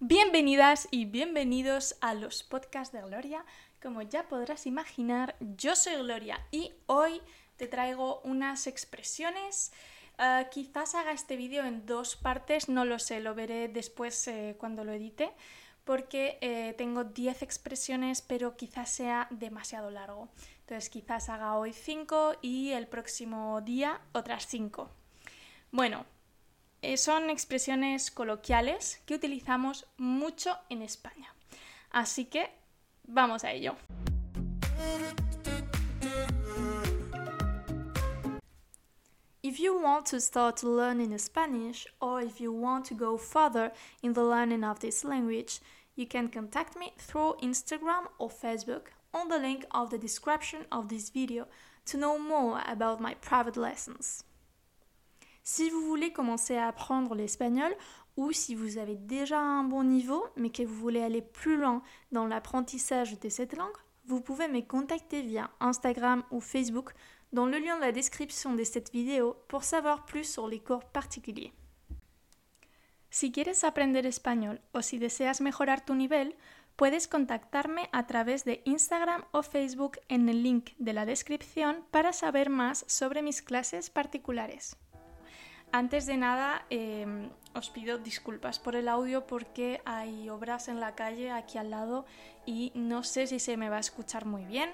Bienvenidas y bienvenidos a los podcasts de Gloria. Como ya podrás imaginar, yo soy Gloria y hoy te traigo unas expresiones. Ah, quizás haga este vídeo en dos partes, no lo sé, lo veré después eh, cuando lo edite, porque eh, tengo 10 expresiones, pero quizás sea demasiado largo. Entonces quizás haga hoy 5 y el próximo día otras 5. Bueno, eh, son expresiones coloquiales que utilizamos mucho en España. Así que vamos a ello. If you want to start learning Spanish or if you want to go further in the learning of this language, you can contact me through Instagram or Facebook on the link of the description of this video to know more about my private lessons. Si vous voulez commencer à apprendre l'espagnol ou si vous avez déjà un bon niveau mais que vous voulez aller plus loin dans l'apprentissage de cette langue, vous pouvez me contacter via Instagram ou Facebook dans le lien de la description de cette vidéo pour savoir plus sur les cours particuliers. Si quieres aprender español o si deseas mejorar tu nivel, puedes contactarme a través de Instagram o Facebook en el link de la descripción para saber más sobre mis clases particulares. Antes de nada, em, os pido disculpas por el audio porque hay obras en la calle aquí al lado y no sé si se me va a escuchar muy bien.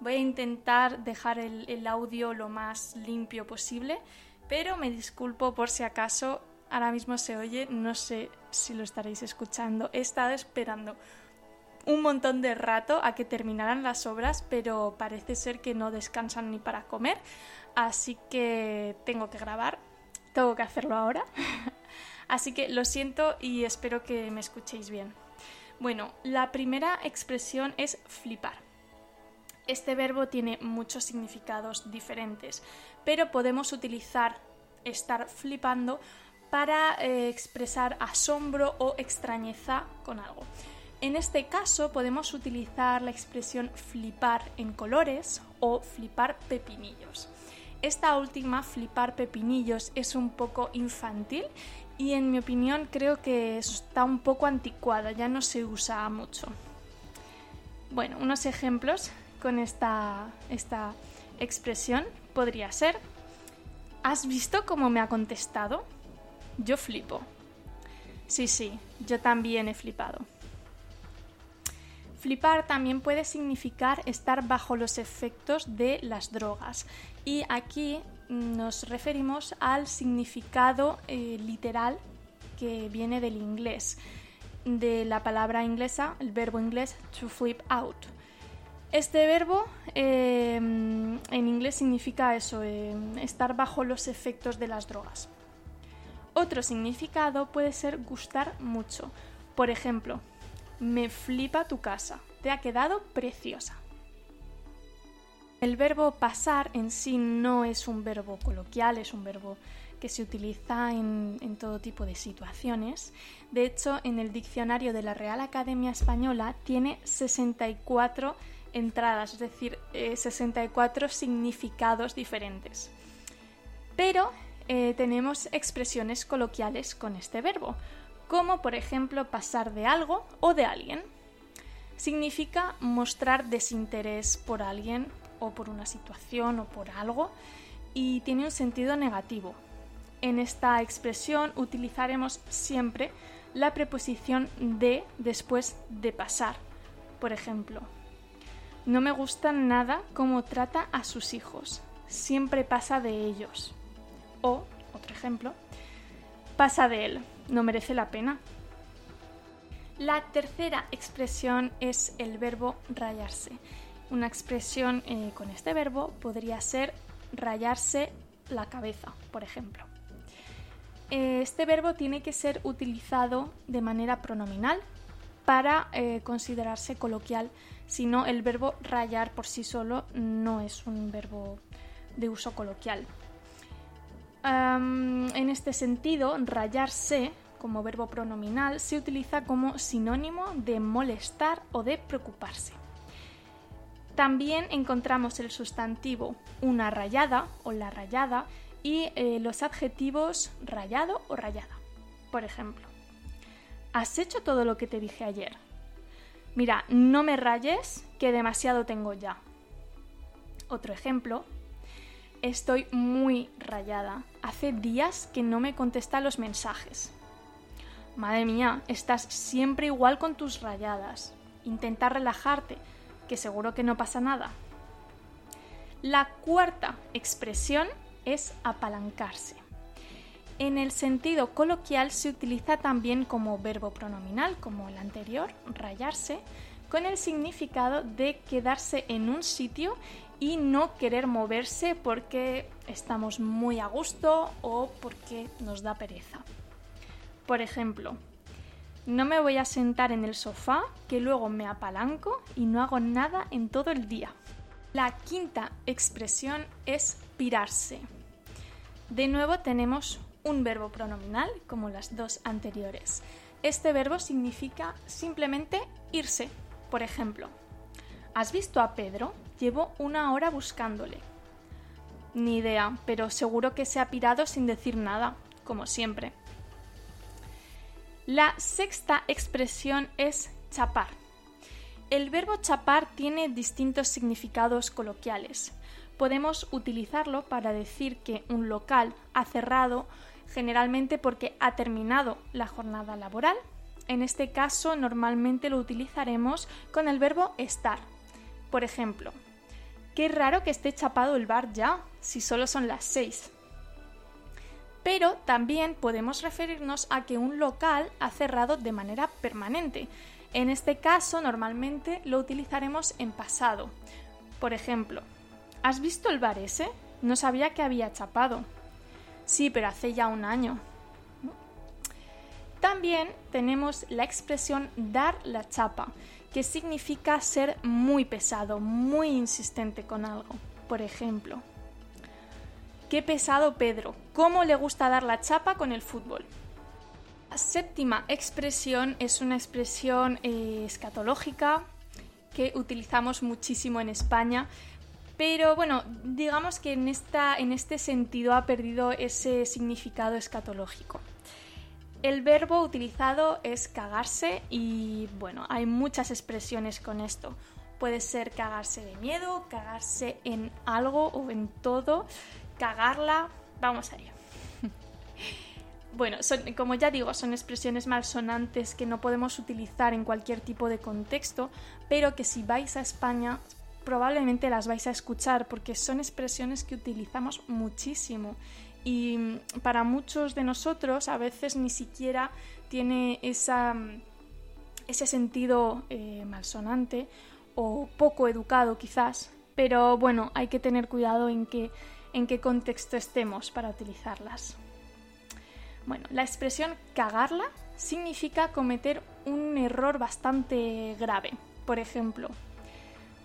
Voy a intentar dejar el, audio lo más limpio posible, pero me disculpo por si acaso ahora mismo se oye, no sé si lo estaréis escuchando. He estado esperando un montón de rato a que terminaran las obras, pero parece ser que no descansan ni para comer, así que tengo que grabar tengo que hacerlo ahora. Así que lo siento y espero que me escuchéis bien. Bueno, la primera expresión es flipar. Este verbo tiene muchos significados diferentes, pero podemos utilizar estar flipando para eh, expresar asombro o extrañeza con algo. En este caso podemos utilizar la expresión flipar en colores o flipar pepinillos. Esta última, flipar pepinillos, es un poco infantil y en mi opinión creo que está un poco anticuada, ya no se usa mucho. Bueno, unos ejemplos con esta, esta expresión podría ser, ¿has visto cómo me ha contestado? Yo flipo. Sí, sí, yo también he flipado. Flipar también puede significar estar bajo los efectos de las drogas y aquí nos referimos al significado eh, literal que viene del inglés, de la palabra inglesa, el verbo inglés to flip out. Este verbo eh, en inglés significa eso, eh, estar bajo los efectos de las drogas. Otro significado puede ser gustar mucho. Por ejemplo, me flipa tu casa. Te ha quedado preciosa. El verbo pasar en sí no es un verbo coloquial, es un verbo que se utiliza en, todo tipo de situaciones. De hecho, en el diccionario de la Real Academia Española tiene 64 entradas, es decir, 64 eh, significados diferentes. Pero eh, tenemos expresiones coloquiales con este verbo como por ejemplo pasar de algo o de alguien. Significa mostrar desinterés por alguien o por una situación o por algo y tiene un sentido negativo. En esta expresión utilizaremos siempre la preposición de después de pasar. Por ejemplo, no me gusta nada cómo trata a sus hijos. Siempre pasa de ellos. O, otro ejemplo, pasa de él no merece la pena. La tercera expresión es el verbo rayarse. Una expresión eh, con este verbo podría ser rayarse la cabeza, por ejemplo. Eh, este verbo tiene que ser utilizado de manera pronominal para eh, considerarse coloquial, si no el verbo rayar por sí solo no es un verbo de uso coloquial en este sentido, rayarse como verbo pronominal se utiliza como sinónimo de molestar o de preocuparse. También encontramos el sustantivo una rayada o la rayada y eh, los adjetivos rayado o rayada. Por ejemplo, ¿has hecho todo lo que te dije ayer? Mira, no me rayes, que demasiado tengo ya. Otro ejemplo. Estoy muy rayada. Hace días que no me contesta los mensajes. Madre mía, estás siempre igual con tus rayadas. Intenta relajarte, que seguro que no pasa nada. La cuarta expresión es apalancarse. En el sentido coloquial se utiliza también como verbo pronominal, como el anterior, rayarse, con el significado de quedarse en un sitio y no querer moverse porque estamos muy a gusto o porque nos da pereza. Por ejemplo, no me voy a sentar en el sofá que luego me apalanco y no hago nada en todo el día. La quinta expresión es pirarse. De nuevo tenemos un verbo pronominal como las dos anteriores. Este verbo significa simplemente irse. Por ejemplo, ¿has visto a Pedro? Llevo una hora buscándole. Ni idea, pero seguro que se ha pirado sin decir nada, como siempre. La sexta expresión es chapar. El verbo chapar tiene distintos significados coloquiales. Podemos utilizarlo para decir que un local ha cerrado generalmente porque ha terminado la jornada laboral. En este caso normalmente lo utilizaremos con el verbo estar. Por ejemplo, qué raro que esté chapado el bar ya, si solo son las seis. Pero también podemos referirnos a que un local ha cerrado de manera permanente, en este caso, normalmente lo utilizaremos en pasado. Por ejemplo, ¿has visto el bar ese? No sabía que había chapado. Sí, pero hace ya un año. También tenemos la expresión dar la chapa, que significa ser muy pesado, muy insistente con algo. Por ejemplo, qué pesado Pedro, ¿cómo le gusta dar la chapa con el fútbol? La séptima expresión es una expresión eh, escatológica que utilizamos muchísimo en España, pero bueno, digamos que en, esta, en este sentido ha perdido ese significado escatológico. El verbo utilizado es cagarse y bueno, hay muchas expresiones con esto. Puede ser cagarse de miedo, cagarse en algo o en todo, cagarla. Vamos a ello. Bueno, como ya digo, son expresiones malsonantes que no podemos utilizar en cualquier tipo de contexto, pero que si vais a España probablemente las vais a escuchar porque son expresiones que utilizamos muchísimo y mm, para muchos de nosotros a veces ni siquiera tiene mm, ese sentido eh, malsonante o poco educado quizás, pero bueno, hay que tener cuidado en, en qué contexto estemos para utilizarlas. Bueno, la expresión cagarla significa cometer un error bastante grave. Por ejemplo,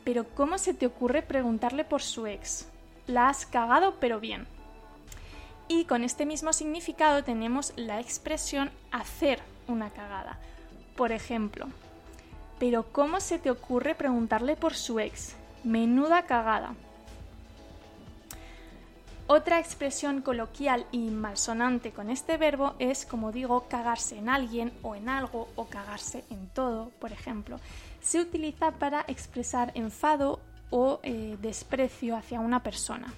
pero ¿cómo se te ocurre preguntarle por su ex? La has cagado pero bien. Y con este mismo significado tenemos la expresión hacer una cagada. Por ejemplo, pero ¿cómo se te ocurre preguntarle por su ex? Menuda cagada. Otra expresión coloquial y malsonante con este verbo es, como digo, cagarse en alguien o en algo o cagarse en todo, por ejemplo. Se utiliza para expresar enfado o eh, desprecio hacia una persona.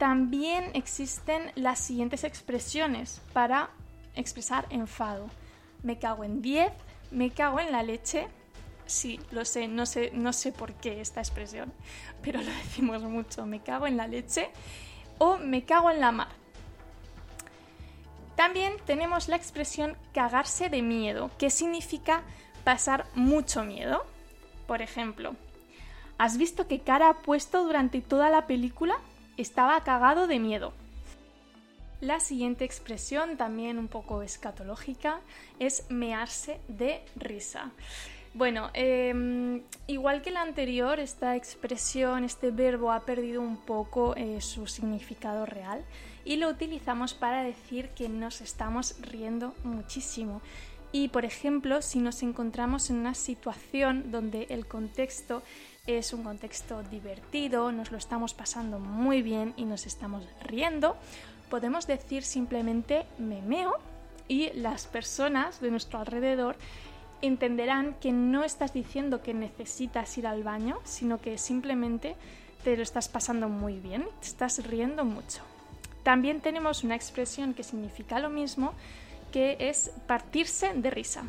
También existen las siguientes expresiones para expresar enfado. Me cago en 10, me cago en la leche, Sí, lo sé, no sé, no sé por qué esta expresión, pero lo decimos mucho, me cago en la leche o me cago en la mar. También tenemos la expresión cagarse de miedo, que significa pasar mucho miedo. Por ejemplo, ¿has visto qué cara ha puesto durante toda la película? Estaba cagado de miedo. La siguiente expresión, también un poco escatológica, es mearse de risa. Bueno, em, igual que la anterior, esta expresión, este verbo ha perdido un poco eh, su significado real y lo utilizamos para decir que nos estamos riendo muchísimo. Y por ejemplo, si nos encontramos en una situación donde el contexto es un contexto divertido, nos lo estamos pasando muy bien y nos estamos riendo, podemos decir simplemente me meo y las personas de nuestro alrededor entenderán que no estás diciendo que necesitas ir al baño, sino que simplemente te lo estás pasando muy bien, te estás riendo mucho. También tenemos una expresión que significa lo mismo, que es partirse de risa.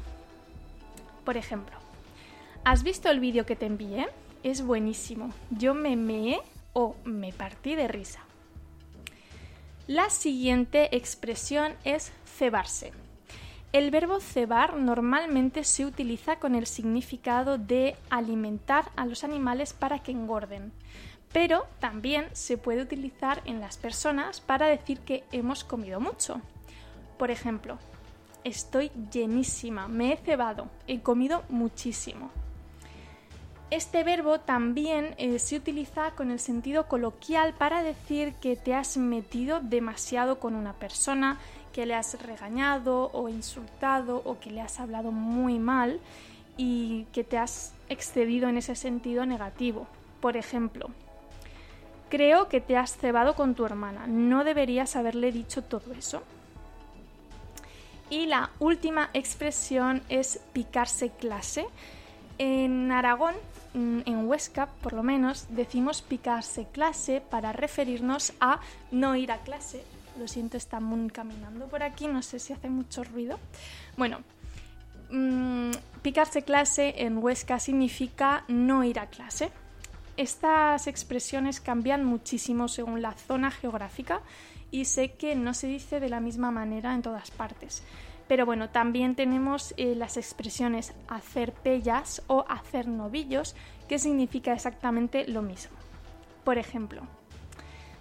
Por ejemplo, ¿has visto el vídeo que te envié? Es buenísimo. Yo me meé o me partí de risa. La siguiente expresión es cebarse. El verbo cebar normalmente se utiliza con el significado de alimentar a los animales para que engorden, pero también se puede utilizar en las personas para decir que hemos comido mucho. Por ejemplo, estoy llenísima, me he cebado, he comido muchísimo. Este verbo también eh, se utiliza con el sentido coloquial para decir que te has metido demasiado con una persona, que le has regañado o insultado o que le has hablado muy mal y que te has excedido en ese sentido negativo. Por ejemplo, creo que te has cebado con tu hermana, no deberías haberle dicho todo eso. Y la última expresión es picarse clase. En Aragón, mm, en Huesca por lo menos, decimos picarse clase para referirnos a no ir a clase lo siento, está muy caminando por aquí, no sé si hace mucho ruido. Bueno, mmm, picarse clase en Huesca significa no ir a clase. Estas expresiones cambian muchísimo según la zona geográfica y sé que no se dice de la misma manera en todas partes. Pero bueno, también tenemos eh, las expresiones hacer pellas o hacer novillos, que significa exactamente lo mismo. Por ejemplo,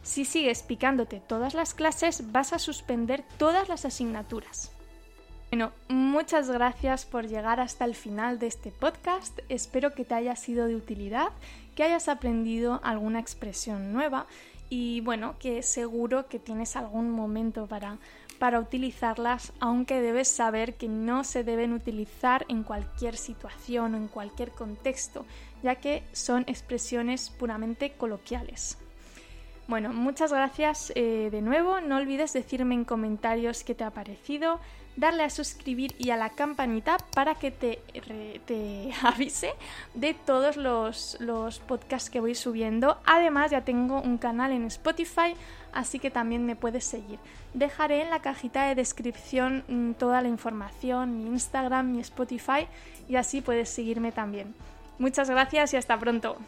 si sigues picándote todas las clases, vas a suspender todas las asignaturas. Bueno, muchas gracias por llegar hasta el final de este podcast. Espero que te haya sido de utilidad, que hayas aprendido alguna expresión nueva y bueno, que seguro que tienes algún momento para, para utilizarlas, aunque debes saber que no se deben utilizar en cualquier situación o en cualquier contexto, ya que son expresiones puramente coloquiales. Bueno, muchas gracias eh, de nuevo. No olvides decirme en comentarios qué te ha parecido, darle a suscribir y a la campanita para que te, avise de todos los, los podcasts que voy subiendo. Además, ya tengo un canal en Spotify, así que también me puedes seguir. Dejaré en la cajita de descripción mm, toda la información, mi Instagram, mi Spotify, y así puedes seguirme también. Muchas gracias y hasta pronto.